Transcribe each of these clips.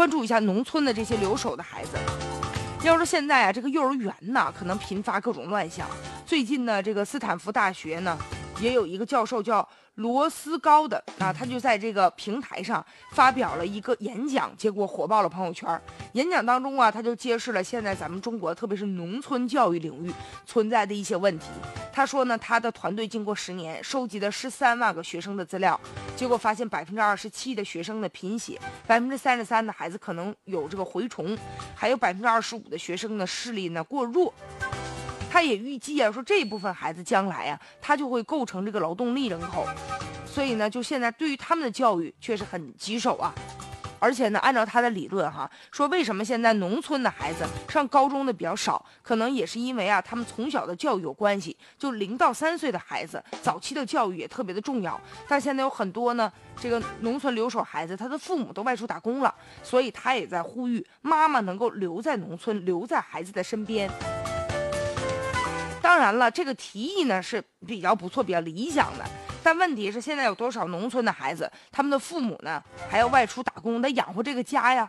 关注一下农村的这些留守的孩子。要说现在啊，这个幼儿园呢，可能频发各种乱象。最近呢，这个斯坦福大学呢，也有一个教授叫。罗斯高的啊，他就在这个平台上发表了一个演讲，结果火爆了朋友圈。演讲当中啊，他就揭示了现在咱们中国，特别是农村教育领域存在的一些问题。他说呢，他的团队经过十年收集了十三万个学生的资料，结果发现百分之二十七的学生的贫血，百分之三十三的孩子可能有这个蛔虫，还有百分之二十五的学生呢视力呢过弱。他也预计啊，说这部分孩子将来啊，他就会构成这个劳动力人口，所以呢，就现在对于他们的教育确实很棘手啊。而且呢，按照他的理论哈，说为什么现在农村的孩子上高中的比较少，可能也是因为啊，他们从小的教育有关系。就零到三岁的孩子，早期的教育也特别的重要。但现在有很多呢，这个农村留守孩子，他的父母都外出打工了，所以他也在呼吁妈妈能够留在农村，留在孩子的身边。当然了，这个提议呢是比较不错、比较理想的，但问题是现在有多少农村的孩子，他们的父母呢还要外出打工，得养活这个家呀。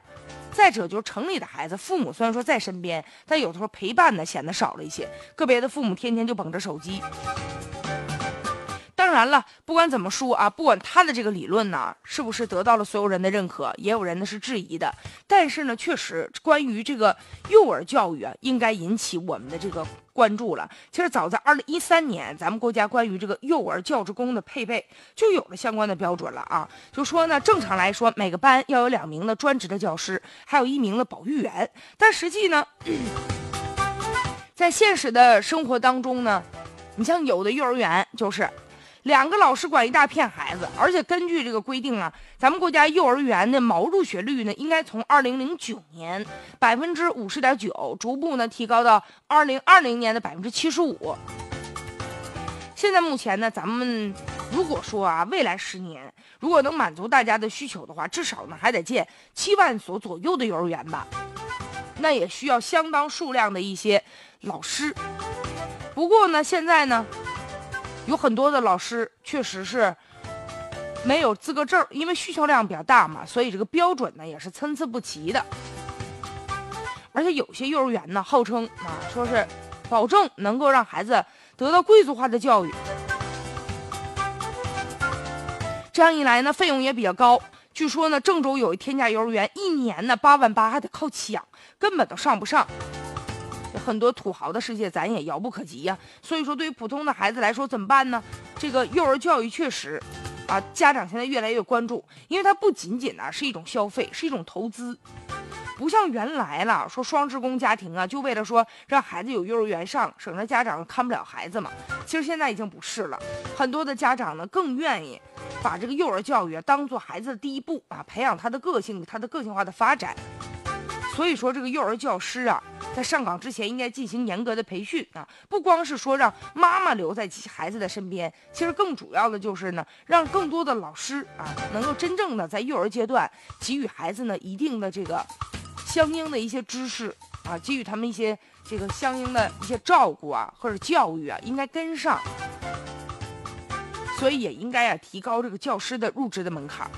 再者就是城里的孩子，父母虽然说在身边，但有的时候陪伴呢显得少了一些，个别的父母天天就捧着手机。当然了，不管怎么说啊，不管他的这个理论呢是不是得到了所有人的认可，也有人呢是质疑的。但是呢，确实关于这个幼儿教育啊，应该引起我们的这个关注了。其实早在二零一三年，咱们国家关于这个幼儿教职工的配备就有了相关的标准了啊。就说呢，正常来说，每个班要有两名的专职的教师，还有一名的保育员。但实际呢，在现实的生活当中呢，你像有的幼儿园就是。两个老师管一大片孩子，而且根据这个规定啊，咱们国家幼儿园的毛入学率呢，应该从二零零九年百分之五十点九，逐步呢提高到二零二零年的百分之七十五。现在目前呢，咱们如果说啊，未来十年如果能满足大家的需求的话，至少呢还得建七万所左右的幼儿园吧，那也需要相当数量的一些老师。不过呢，现在呢。有很多的老师确实是没有资格证，因为需求量比较大嘛，所以这个标准呢也是参差不齐的。而且有些幼儿园呢，号称啊说是保证能够让孩子得到贵族化的教育，这样一来呢，费用也比较高。据说呢，郑州有一天价幼儿园，一年呢八万八，还得靠抢，根本都上不上。很多土豪的世界，咱也遥不可及呀。所以说，对于普通的孩子来说，怎么办呢？这个幼儿教育确实，啊，家长现在越来越关注，因为它不仅仅呢是一种消费，是一种投资，不像原来了，说双职工家庭啊，就为了说让孩子有幼儿园上，省得家长看不了孩子嘛。其实现在已经不是了，很多的家长呢更愿意把这个幼儿教育当做孩子的第一步啊，培养他的个性，他的个性化的发展。所以说，这个幼儿教师啊，在上岗之前应该进行严格的培训啊，不光是说让妈妈留在孩子的身边，其实更主要的就是呢，让更多的老师啊，能够真正的在幼儿阶段给予孩子呢一定的这个相应的一些知识啊，给予他们一些这个相应的一些照顾啊，或者教育啊，应该跟上。所以也应该啊，提高这个教师的入职的门槛。